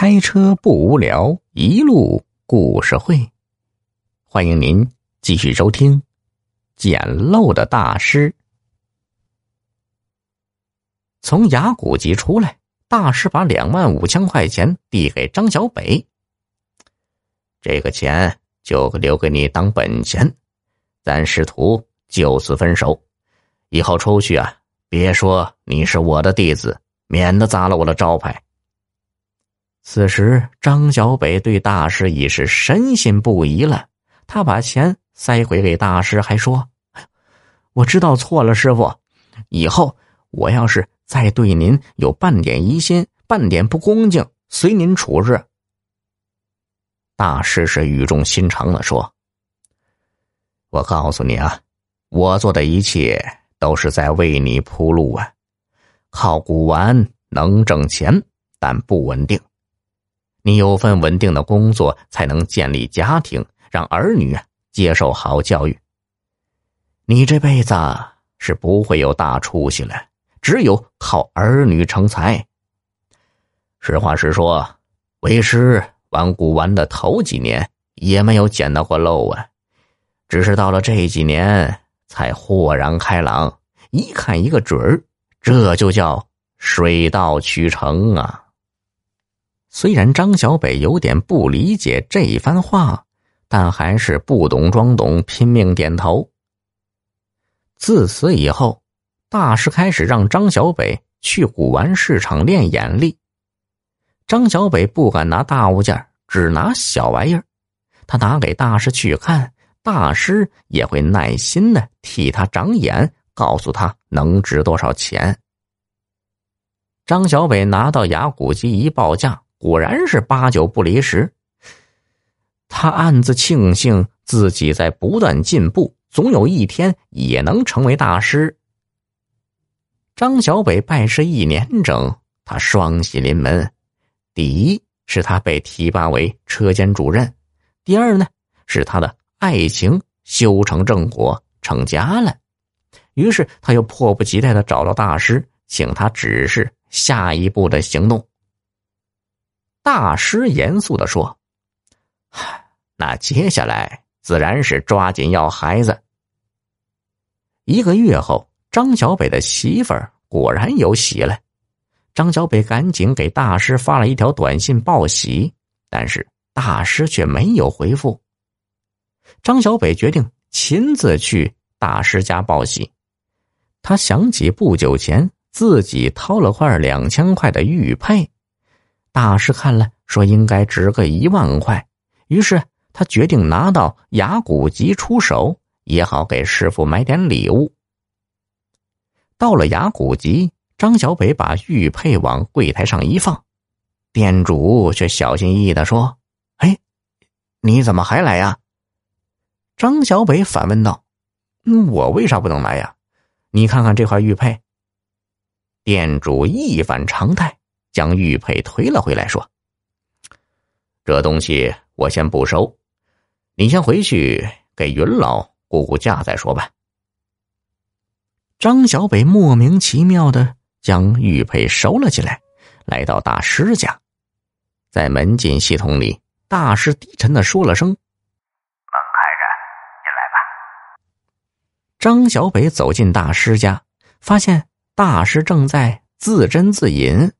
开车不无聊，一路故事会。欢迎您继续收听《简陋的大师》。从雅古集出来，大师把两万五千块钱递给张小北。这个钱就留给你当本钱，咱师徒就此分手。以后出去啊，别说你是我的弟子，免得砸了我的招牌。此时，张小北对大师已是深信不疑了。他把钱塞回给大师，还说：“我知道错了，师傅，以后我要是再对您有半点疑心、半点不恭敬，随您处置。”大师是语重心长的说：“我告诉你啊，我做的一切都是在为你铺路啊。靠古玩能挣钱，但不稳定。”你有份稳定的工作，才能建立家庭，让儿女接受好教育。你这辈子是不会有大出息了，只有靠儿女成才。实话实说，为师玩古玩的头几年也没有捡到过漏啊，只是到了这几年才豁然开朗，一看一个准儿，这就叫水到渠成啊。虽然张小北有点不理解这一番话，但还是不懂装懂，拼命点头。自此以后，大师开始让张小北去古玩市场练眼力。张小北不敢拿大物件，只拿小玩意儿。他拿给大师去看，大师也会耐心的替他长眼，告诉他能值多少钱。张小北拿到牙骨机一报价。果然是八九不离十。他暗自庆幸自己在不断进步，总有一天也能成为大师。张小北拜师一年整，他双喜临门。第一是他被提拔为车间主任，第二呢是他的爱情修成正果，成家了。于是他又迫不及待的找到大师，请他指示下一步的行动。大师严肃的说：“那接下来自然是抓紧要孩子。”一个月后，张小北的媳妇儿果然有喜了。张小北赶紧给大师发了一条短信报喜，但是大师却没有回复。张小北决定亲自去大师家报喜。他想起不久前自己掏了块两千块的玉佩。大师看了，说应该值个一万块，于是他决定拿到雅古集出手，也好给师傅买点礼物。到了雅古集，张小北把玉佩往柜台上一放，店主却小心翼翼的说：“哎，你怎么还来呀？”张小北反问道：“我为啥不能来呀？你看看这块玉佩。”店主一反常态。将玉佩推了回来，说：“这东西我先不收，你先回去给云老估估价再说吧。”张小北莫名其妙的将玉佩收了起来，来到大师家，在门禁系统里，大师低沉的说了声：“门开着，进来吧。”张小北走进大师家，发现大师正在自斟自饮。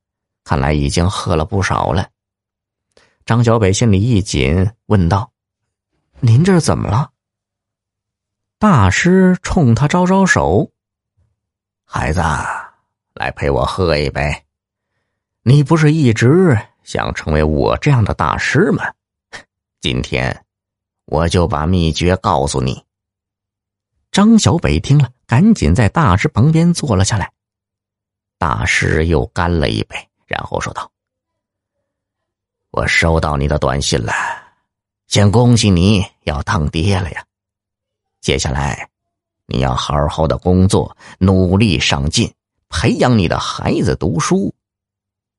看来已经喝了不少了。张小北心里一紧，问道：“您这是怎么了？”大师冲他招招手：“孩子，来陪我喝一杯。你不是一直想成为我这样的大师吗？今天我就把秘诀告诉你。”张小北听了，赶紧在大师旁边坐了下来。大师又干了一杯。然后说道：“我收到你的短信了，先恭喜你要当爹了呀！接下来，你要好好的工作，努力上进，培养你的孩子读书。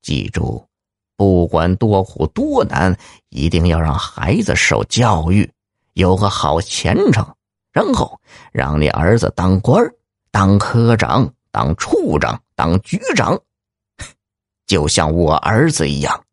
记住，不管多苦多难，一定要让孩子受教育，有个好前程。然后，让你儿子当官当科长，当处长，当局长。”就像我儿子一样。